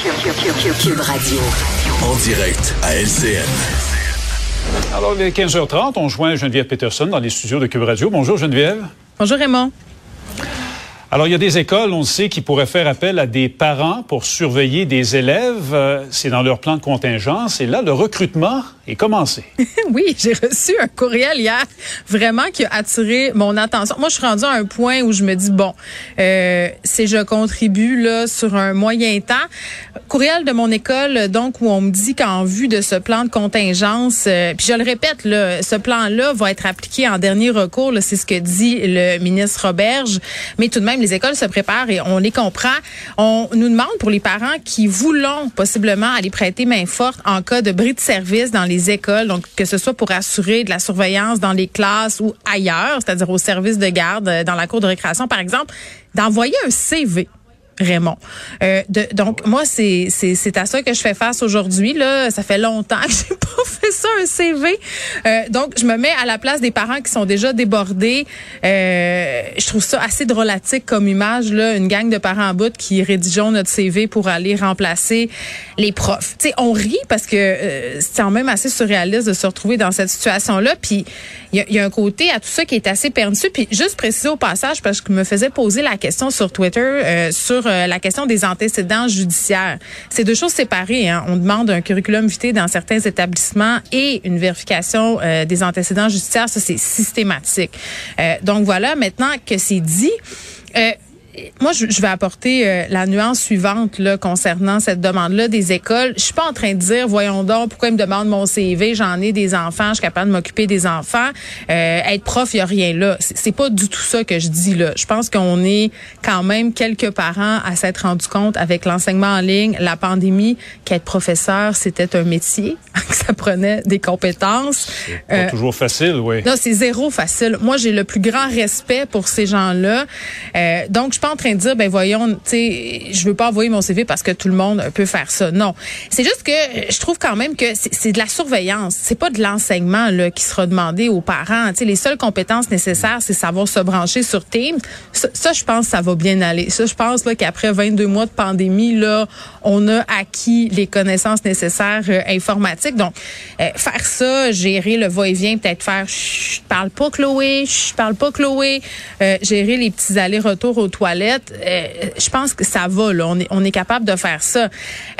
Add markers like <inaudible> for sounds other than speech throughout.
Cube Radio. En direct à LCN. Alors, il est 15h30, on joint Geneviève Peterson dans les studios de Cube Radio. Bonjour Geneviève. Bonjour Raymond. Alors, il y a des écoles, on le sait, qui pourraient faire appel à des parents pour surveiller des élèves. Euh, C'est dans leur plan de contingence. Et là, le recrutement est commencé. <laughs> oui, j'ai reçu un courriel hier, vraiment qui a attiré mon attention. Moi, je suis rendue à un point où je me dis bon, euh, c'est je contribue là sur un moyen temps. Courriel de mon école, donc où on me dit qu'en vue de ce plan de contingence, euh, puis je le répète, là, ce plan-là va être appliqué en dernier recours. C'est ce que dit le ministre Roberge. Mais tout de même, les écoles se préparent et on les comprend. On nous demande pour les parents qui voulons possiblement aller prêter main forte en cas de bris de service dans les écoles, donc que ce soit pour assurer de la surveillance dans les classes ou ailleurs, c'est-à-dire au service de garde, euh, dans la cour de récréation par exemple, d'envoyer un CV Raymond. Euh, de, donc moi c'est c'est à ça que je fais face aujourd'hui là. Ça fait longtemps que <laughs> j'ai pas fait ça un CV. Euh, donc je me mets à la place des parents qui sont déjà débordés. Euh, je trouve ça assez drôlatique comme image là, une gang de parents en bout qui rédigeons notre CV pour aller remplacer les profs. Tu sais, on rit parce que euh, c'est quand même assez surréaliste de se retrouver dans cette situation là. Puis il y, y, a un côté à tout ça qui est assez perçu. Puis juste préciser au passage parce que je me faisais poser la question sur Twitter euh, sur la question des antécédents judiciaires. C'est deux choses séparées. Hein. On demande un curriculum vitae dans certains établissements et une vérification euh, des antécédents judiciaires. Ça, c'est systématique. Euh, donc voilà, maintenant que c'est dit, moi, je, vais apporter euh, la nuance suivante là, concernant cette demande-là des écoles. Je suis pas en train de dire, voyons donc, pourquoi ils me demandent mon CV, j'en ai des enfants, je suis capable de m'occuper des enfants. Euh, être prof, il y a rien là. C'est pas du tout ça que je dis là. Je pense qu'on est quand même quelques parents à s'être rendu compte avec l'enseignement en ligne, la pandémie, qu'être professeur, c'était un métier, <laughs> que ça prenait des compétences. Pas euh, toujours facile, oui. Non, c'est zéro facile. Moi, j'ai le plus grand respect pour ces gens-là. Euh, donc, je pense en train de dire, ben voyons, tu sais, je veux pas envoyer mon CV parce que tout le monde peut faire ça. Non, c'est juste que je trouve quand même que c'est de la surveillance. C'est pas de l'enseignement là qui sera demandé aux parents. Tu sais, les seules compétences nécessaires, c'est savoir se brancher sur Teams. Ça, je pense, ça va bien aller. Ça, je pense là qu'après 22 mois de pandémie, là, on a acquis les connaissances nécessaires euh, informatiques. Donc, euh, faire ça, gérer le va-et-vient, peut-être faire, je parle pas Chloé, je parle pas Chloé, euh, gérer les petits allers-retours aux toilettes euh, je pense que ça va. Là. On, est, on est capable de faire ça.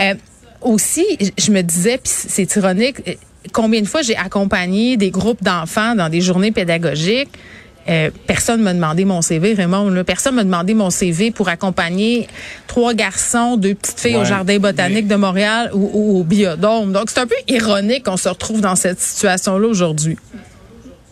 Euh, aussi, je me disais, puis c'est ironique, euh, combien de fois j'ai accompagné des groupes d'enfants dans des journées pédagogiques. personne m'a demandé mon CV, Raymond. Là. Personne m'a demandé mon CV pour accompagner trois garçons, deux petites filles au Jardin botanique de Montréal ou, ou au Biodôme. Donc, c'est un peu ironique qu'on se retrouve dans cette situation-là aujourd'hui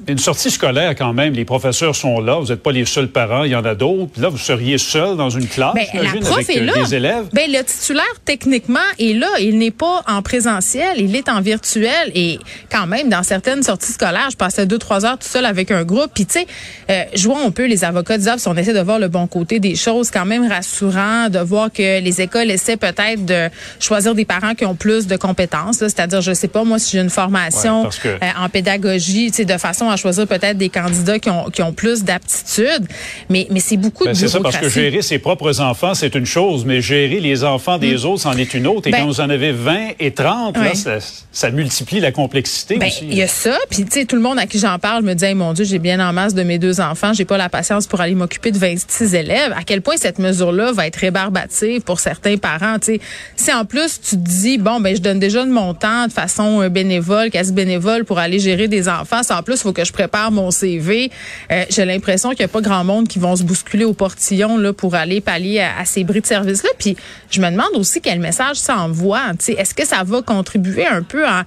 une sortie scolaire quand même, les professeurs sont là, vous n'êtes pas les seuls parents, il y en a d'autres. Là, vous seriez seul dans une classe, ben, la prof avec est euh, là. des élèves. Ben, le titulaire, techniquement, est là. Il n'est pas en présentiel, il est en virtuel. Et quand même, dans certaines sorties scolaires, je passais deux, trois heures tout seul avec un groupe. Puis, tu sais, euh, jouons un peu les avocats disent, si on essaie de voir le bon côté des choses, quand même rassurant de voir que les écoles essaient peut-être de choisir des parents qui ont plus de compétences. C'est-à-dire, je sais pas, moi, si j'ai une formation euh, en pédagogie, tu sais, de façon à choisir peut-être des candidats qui ont, qui ont plus d'aptitude, mais, mais c'est beaucoup ben, de C'est ça, parce que gérer ses propres enfants, c'est une chose, mais gérer les enfants des mm. autres, c'en est une autre. Et ben, quand vous en avez 20 et 30, là, ça, ça, multiplie la complexité ben, aussi. Il y a ça, puis tu sais, tout le monde à qui j'en parle me dit, mon Dieu, j'ai bien en masse de mes deux enfants, j'ai pas la patience pour aller m'occuper de 26 élèves. À quel point cette mesure-là va être rébarbative pour certains parents, tu sais? Si en plus tu te dis, bon, ben je donne déjà de mon temps de façon euh, bénévole, quasi bénévole pour aller gérer des enfants, en plus, il faut que je prépare mon CV. Euh, j'ai l'impression qu'il n'y a pas grand monde qui vont se bousculer au portillon pour aller pallier à, ces bris de service-là. Puis je me demande aussi quel message ça envoie. Est-ce que ça va contribuer un peu à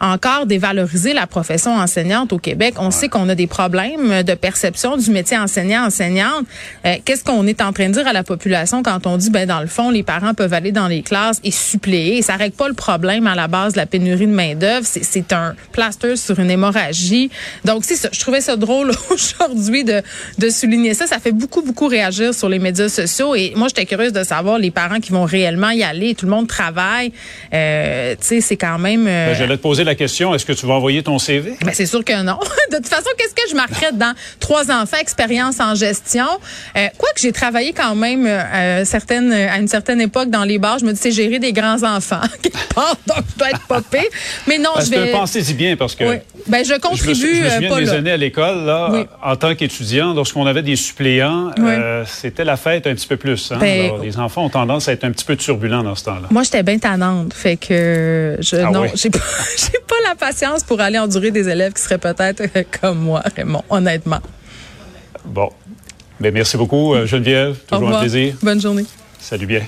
encore dévaloriser la profession enseignante au Québec. On sait qu'on a des problèmes de perception du métier enseignant-enseignante. Euh, Qu'est-ce qu'on est en train de dire à la population quand on dit, ben dans le fond, les parents peuvent aller dans les classes et suppléer? Ça règle pas le problème à la base de la pénurie de main d'œuvre. C'est un plaster sur une hémorragie. Donc c'est ça. Je trouvais ça drôle <laughs> aujourd'hui de, de souligner ça. Ça fait beaucoup beaucoup réagir sur les médias sociaux. Et moi, j'étais curieuse de savoir les parents qui vont réellement y aller. Tout le monde travaille. Euh, tu sais, c'est quand même. euh, Ben, J'allais te poser la question, est-ce que tu vas envoyer ton CV? ben, c'est sûr que non. <laughs> de toute façon, qu'est-ce que je marquerais dans trois enfants, expérience en gestion? Euh, Quoique j'ai travaillé quand même euh, certaines, à une certaine époque dans les bars, je me dis, c'est gérer des grands-enfants. <laughs> donc je dois être popée. Mais non, Ben, je vais... pensez-y bien parce que Oui. Ben, je je me, contribue je me euh, souviens pas de mes là. années à l'école, là, Oui. en tant qu'étudiant, lorsqu'on avait des suppléants, Oui. euh, c'était la fête un petit peu plus. Hein? Ben, Alors, les enfants ont tendance à être un petit peu turbulents dans ce temps-là. Moi, j'étais bien tannante. Fait que je, Ah non, j'ai pas, <laughs> pas la patience pour aller endurer des élèves qui seraient peut-être euh, comme moi, Raymond, honnêtement. Bon. Ben, merci beaucoup, euh, Geneviève. Toujours un plaisir. Bonne journée. Salut bien.